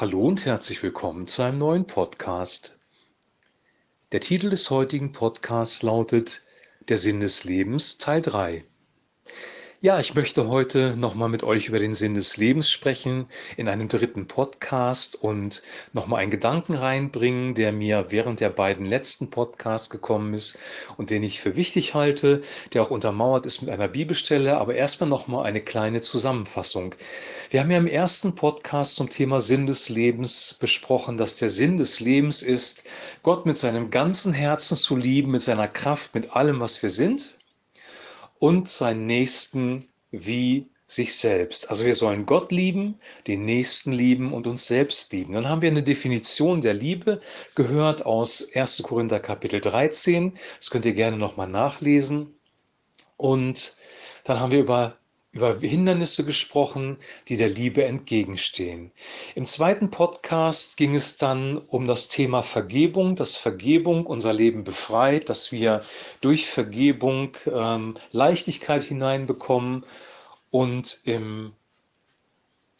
Hallo und herzlich willkommen zu einem neuen Podcast. Der Titel des heutigen Podcasts lautet Der Sinn des Lebens Teil 3. Ja, ich möchte heute nochmal mit euch über den Sinn des Lebens sprechen in einem dritten Podcast und nochmal einen Gedanken reinbringen, der mir während der beiden letzten Podcasts gekommen ist und den ich für wichtig halte, der auch untermauert ist mit einer Bibelstelle, aber erstmal nochmal eine kleine Zusammenfassung. Wir haben ja im ersten Podcast zum Thema Sinn des Lebens besprochen, dass der Sinn des Lebens ist, Gott mit seinem ganzen Herzen zu lieben, mit seiner Kraft, mit allem, was wir sind und seinen Nächsten wie sich selbst. Also wir sollen Gott lieben, den Nächsten lieben und uns selbst lieben. Dann haben wir eine Definition der Liebe gehört aus 1. Korinther Kapitel 13. Das könnt ihr gerne nochmal nachlesen. Und dann haben wir über über Hindernisse gesprochen, die der Liebe entgegenstehen. Im zweiten Podcast ging es dann um das Thema Vergebung, dass Vergebung unser Leben befreit, dass wir durch Vergebung ähm, Leichtigkeit hineinbekommen. Und im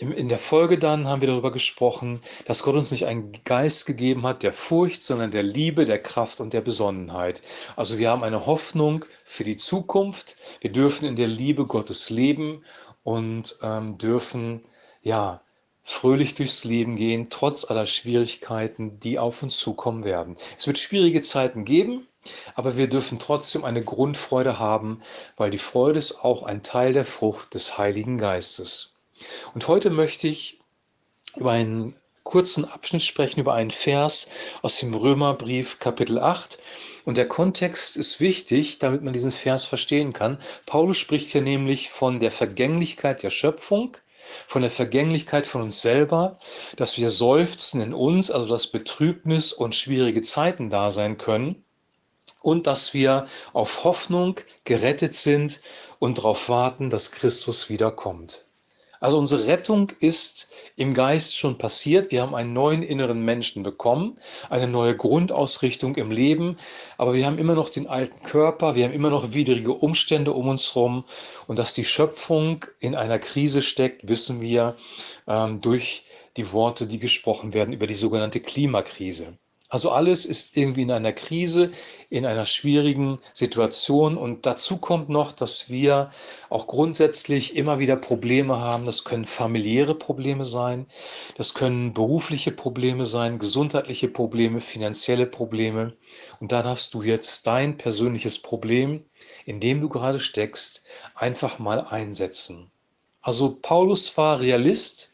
in der Folge dann haben wir darüber gesprochen, dass Gott uns nicht einen Geist gegeben hat der Furcht, sondern der Liebe, der Kraft und der Besonnenheit. Also wir haben eine Hoffnung für die Zukunft. Wir dürfen in der Liebe Gottes leben und ähm, dürfen ja fröhlich durchs Leben gehen, trotz aller Schwierigkeiten, die auf uns zukommen werden. Es wird schwierige Zeiten geben, aber wir dürfen trotzdem eine Grundfreude haben, weil die Freude ist auch ein Teil der Frucht des Heiligen Geistes. Und heute möchte ich über einen kurzen Abschnitt sprechen, über einen Vers aus dem Römerbrief Kapitel 8. Und der Kontext ist wichtig, damit man diesen Vers verstehen kann. Paulus spricht hier nämlich von der Vergänglichkeit der Schöpfung, von der Vergänglichkeit von uns selber, dass wir seufzen in uns, also dass Betrübnis und schwierige Zeiten da sein können und dass wir auf Hoffnung gerettet sind und darauf warten, dass Christus wiederkommt. Also unsere Rettung ist im Geist schon passiert. Wir haben einen neuen inneren Menschen bekommen, eine neue Grundausrichtung im Leben, aber wir haben immer noch den alten Körper, wir haben immer noch widrige Umstände um uns herum und dass die Schöpfung in einer Krise steckt, wissen wir ähm, durch die Worte, die gesprochen werden über die sogenannte Klimakrise. Also alles ist irgendwie in einer Krise, in einer schwierigen Situation. Und dazu kommt noch, dass wir auch grundsätzlich immer wieder Probleme haben. Das können familiäre Probleme sein, das können berufliche Probleme sein, gesundheitliche Probleme, finanzielle Probleme. Und da darfst du jetzt dein persönliches Problem, in dem du gerade steckst, einfach mal einsetzen. Also Paulus war Realist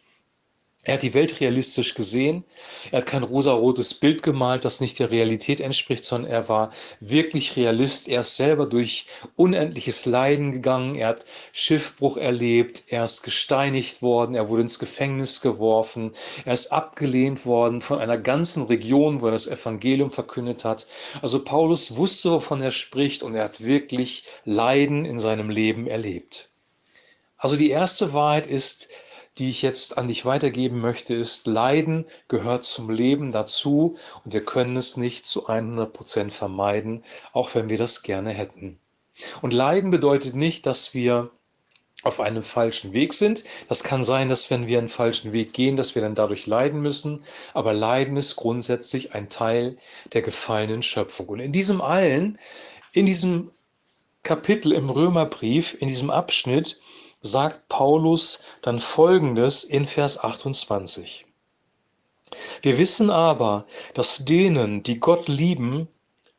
er hat die Welt realistisch gesehen. Er hat kein rosarotes Bild gemalt, das nicht der Realität entspricht, sondern er war wirklich Realist. Er ist selber durch unendliches Leiden gegangen. Er hat Schiffbruch erlebt. Er ist gesteinigt worden. Er wurde ins Gefängnis geworfen. Er ist abgelehnt worden von einer ganzen Region, wo er das Evangelium verkündet hat. Also Paulus wusste, wovon er spricht und er hat wirklich Leiden in seinem Leben erlebt. Also die erste Wahrheit ist, die ich jetzt an dich weitergeben möchte, ist, Leiden gehört zum Leben dazu und wir können es nicht zu 100 Prozent vermeiden, auch wenn wir das gerne hätten. Und Leiden bedeutet nicht, dass wir auf einem falschen Weg sind. Das kann sein, dass wenn wir einen falschen Weg gehen, dass wir dann dadurch leiden müssen. Aber Leiden ist grundsätzlich ein Teil der gefallenen Schöpfung. Und in diesem allen, in diesem Kapitel im Römerbrief, in diesem Abschnitt, sagt Paulus dann Folgendes in Vers 28. Wir wissen aber, dass denen, die Gott lieben,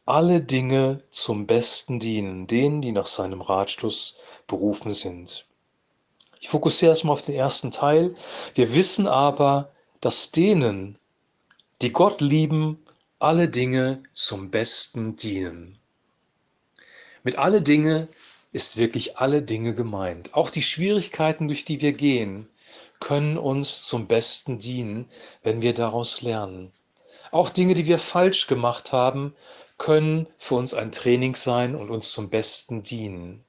alle Dinge zum Besten dienen, denen, die nach seinem Ratschluss berufen sind. Ich fokussiere erstmal auf den ersten Teil. Wir wissen aber, dass denen, die Gott lieben, alle Dinge zum Besten dienen. Mit alle Dinge ist wirklich alle Dinge gemeint. Auch die Schwierigkeiten, durch die wir gehen, können uns zum Besten dienen, wenn wir daraus lernen. Auch Dinge, die wir falsch gemacht haben, können für uns ein Training sein und uns zum Besten dienen.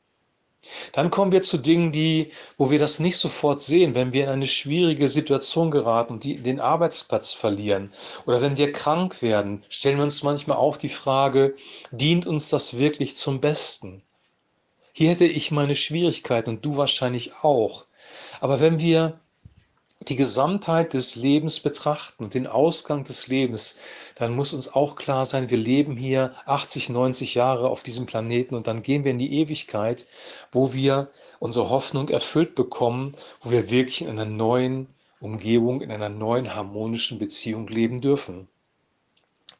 Dann kommen wir zu Dingen, die, wo wir das nicht sofort sehen, wenn wir in eine schwierige Situation geraten und den Arbeitsplatz verlieren oder wenn wir krank werden, stellen wir uns manchmal auch die Frage, dient uns das wirklich zum Besten? Hier hätte ich meine Schwierigkeiten und du wahrscheinlich auch. Aber wenn wir die Gesamtheit des Lebens betrachten und den Ausgang des Lebens, dann muss uns auch klar sein, wir leben hier 80, 90 Jahre auf diesem Planeten und dann gehen wir in die Ewigkeit, wo wir unsere Hoffnung erfüllt bekommen, wo wir wirklich in einer neuen Umgebung, in einer neuen harmonischen Beziehung leben dürfen.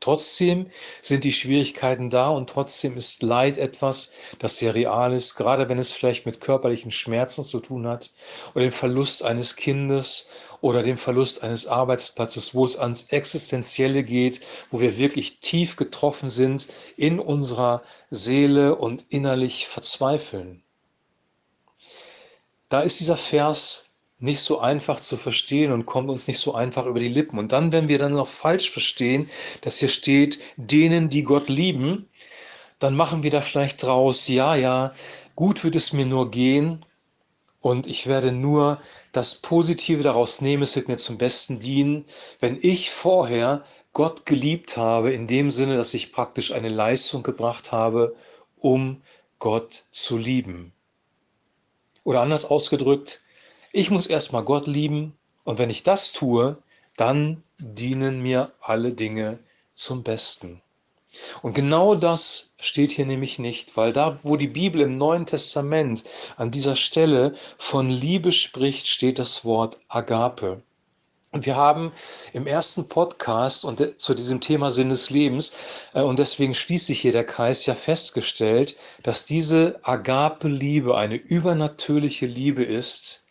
Trotzdem sind die Schwierigkeiten da und trotzdem ist Leid etwas, das sehr real ist, gerade wenn es vielleicht mit körperlichen Schmerzen zu tun hat oder dem Verlust eines Kindes oder dem Verlust eines Arbeitsplatzes, wo es ans Existenzielle geht, wo wir wirklich tief getroffen sind in unserer Seele und innerlich verzweifeln. Da ist dieser Vers nicht so einfach zu verstehen und kommt uns nicht so einfach über die Lippen. Und dann, wenn wir dann noch falsch verstehen, dass hier steht, denen, die Gott lieben, dann machen wir da vielleicht draus, ja, ja, gut wird es mir nur gehen und ich werde nur das Positive daraus nehmen, es wird mir zum Besten dienen, wenn ich vorher Gott geliebt habe, in dem Sinne, dass ich praktisch eine Leistung gebracht habe, um Gott zu lieben. Oder anders ausgedrückt, ich muss erstmal Gott lieben und wenn ich das tue, dann dienen mir alle Dinge zum Besten. Und genau das steht hier nämlich nicht, weil da, wo die Bibel im Neuen Testament an dieser Stelle von Liebe spricht, steht das Wort Agape. Und wir haben im ersten Podcast und zu diesem Thema Sinn des Lebens, äh, und deswegen schließt sich hier der Kreis, ja festgestellt, dass diese Agape-Liebe eine übernatürliche Liebe ist,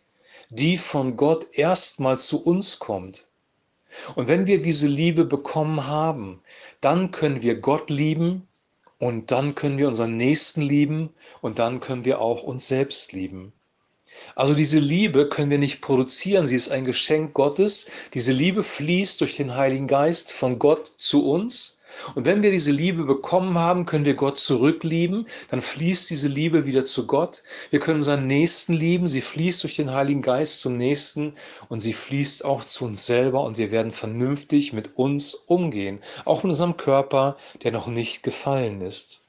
die von Gott erstmal zu uns kommt. Und wenn wir diese Liebe bekommen haben, dann können wir Gott lieben und dann können wir unseren Nächsten lieben und dann können wir auch uns selbst lieben. Also diese Liebe können wir nicht produzieren, sie ist ein Geschenk Gottes. Diese Liebe fließt durch den Heiligen Geist von Gott zu uns und wenn wir diese Liebe bekommen haben, können wir Gott zurücklieben. Dann fließt diese Liebe wieder zu Gott. Wir können unseren Nächsten lieben. Sie fließt durch den Heiligen Geist zum Nächsten und sie fließt auch zu uns selber und wir werden vernünftig mit uns umgehen. Auch mit unserem Körper, der noch nicht gefallen ist,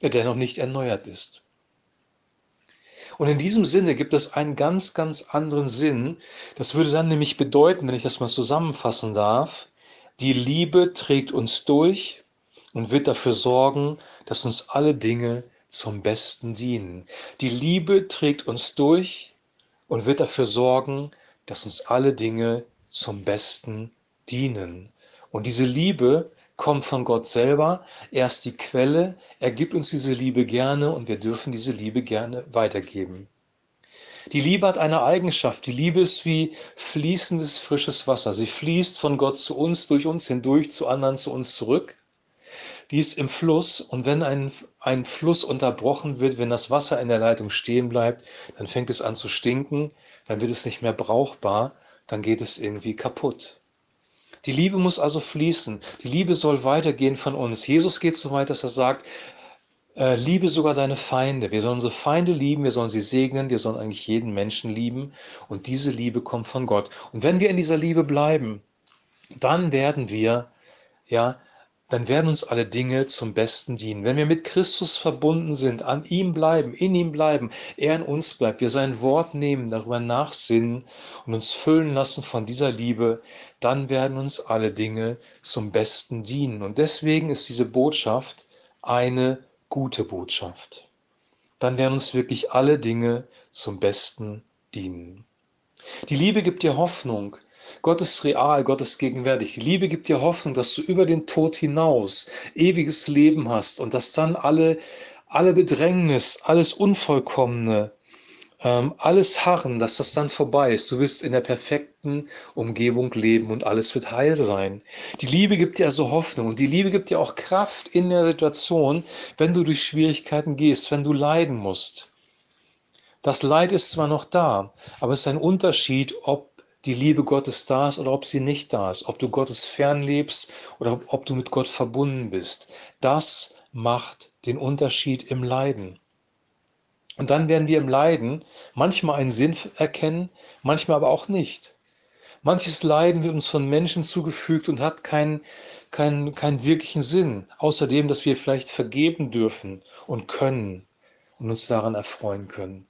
äh, der noch nicht erneuert ist. Und in diesem Sinne gibt es einen ganz, ganz anderen Sinn. Das würde dann nämlich bedeuten, wenn ich das mal zusammenfassen darf, die Liebe trägt uns durch und wird dafür sorgen, dass uns alle Dinge zum Besten dienen. Die Liebe trägt uns durch und wird dafür sorgen, dass uns alle Dinge zum Besten dienen. Und diese Liebe kommt von Gott selber. Er ist die Quelle. Er gibt uns diese Liebe gerne und wir dürfen diese Liebe gerne weitergeben. Die Liebe hat eine Eigenschaft. Die Liebe ist wie fließendes, frisches Wasser. Sie fließt von Gott zu uns, durch uns hindurch, zu anderen, zu uns zurück. Die ist im Fluss und wenn ein, ein Fluss unterbrochen wird, wenn das Wasser in der Leitung stehen bleibt, dann fängt es an zu stinken, dann wird es nicht mehr brauchbar, dann geht es irgendwie kaputt. Die Liebe muss also fließen. Die Liebe soll weitergehen von uns. Jesus geht so weit, dass er sagt, liebe sogar deine Feinde. Wir sollen unsere Feinde lieben, wir sollen sie segnen, wir sollen eigentlich jeden Menschen lieben. Und diese Liebe kommt von Gott. Und wenn wir in dieser Liebe bleiben, dann werden wir, ja, dann werden uns alle Dinge zum Besten dienen. Wenn wir mit Christus verbunden sind, an ihm bleiben, in ihm bleiben, er in uns bleibt, wir sein Wort nehmen, darüber nachsinnen und uns füllen lassen von dieser Liebe, dann werden uns alle Dinge zum Besten dienen. Und deswegen ist diese Botschaft eine gute Botschaft. Dann werden uns wirklich alle Dinge zum Besten dienen. Die Liebe gibt dir Hoffnung. Gott ist real, Gott ist gegenwärtig. Die Liebe gibt dir Hoffnung, dass du über den Tod hinaus ewiges Leben hast und dass dann alle, alle Bedrängnis, alles Unvollkommene, ähm, alles harren, dass das dann vorbei ist. Du wirst in der perfekten Umgebung leben und alles wird heil sein. Die Liebe gibt dir also Hoffnung und die Liebe gibt dir auch Kraft in der Situation, wenn du durch Schwierigkeiten gehst, wenn du leiden musst. Das Leid ist zwar noch da, aber es ist ein Unterschied, ob die Liebe Gottes da ist oder ob sie nicht da ist, ob du Gottes fern lebst oder ob du mit Gott verbunden bist. Das macht den Unterschied im Leiden. Und dann werden wir im Leiden manchmal einen Sinn erkennen, manchmal aber auch nicht. Manches Leiden wird uns von Menschen zugefügt und hat keinen, keinen, keinen wirklichen Sinn, außerdem, dass wir vielleicht vergeben dürfen und können und uns daran erfreuen können.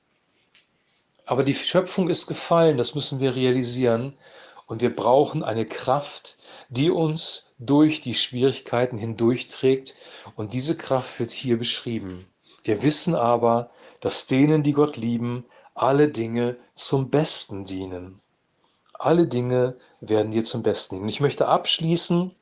Aber die Schöpfung ist gefallen, das müssen wir realisieren. Und wir brauchen eine Kraft, die uns durch die Schwierigkeiten hindurchträgt. Und diese Kraft wird hier beschrieben. Wir wissen aber, dass denen, die Gott lieben, alle Dinge zum Besten dienen. Alle Dinge werden dir zum Besten dienen. Ich möchte abschließen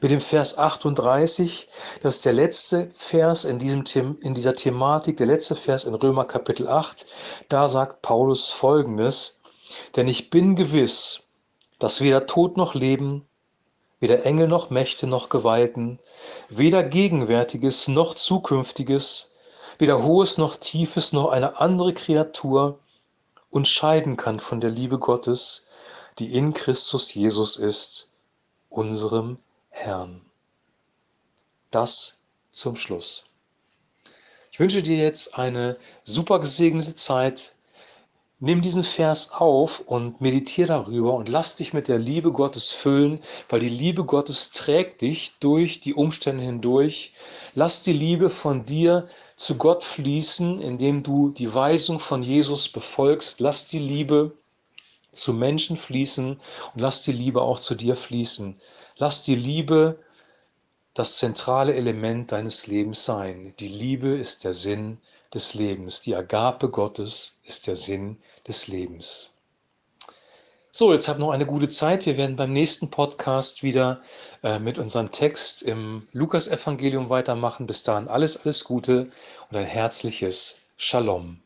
mit dem Vers 38. Das ist der letzte Vers in, diesem, in dieser Thematik, der letzte Vers in Römer Kapitel 8. Da sagt Paulus folgendes, denn ich bin gewiss, dass weder Tod noch Leben, weder Engel noch Mächte noch Gewalten, weder Gegenwärtiges noch Zukünftiges, weder Hohes noch Tiefes noch eine andere Kreatur uns scheiden kann von der Liebe Gottes, die in Christus Jesus ist, unserem Herrn. Das zum Schluss. Ich wünsche dir jetzt eine super gesegnete Zeit Nimm diesen Vers auf und meditiere darüber und lass dich mit der Liebe Gottes füllen, weil die Liebe Gottes trägt dich durch die Umstände hindurch. Lass die Liebe von dir zu Gott fließen, indem du die Weisung von Jesus befolgst. Lass die Liebe zu Menschen fließen und lass die Liebe auch zu dir fließen. Lass die Liebe das zentrale Element deines Lebens sein. Die Liebe ist der Sinn des Lebens. Die Agape Gottes ist der Sinn des Lebens. So, jetzt habt noch eine gute Zeit. Wir werden beim nächsten Podcast wieder äh, mit unserem Text im Lukas-Evangelium weitermachen. Bis dahin alles, alles Gute und ein herzliches Shalom.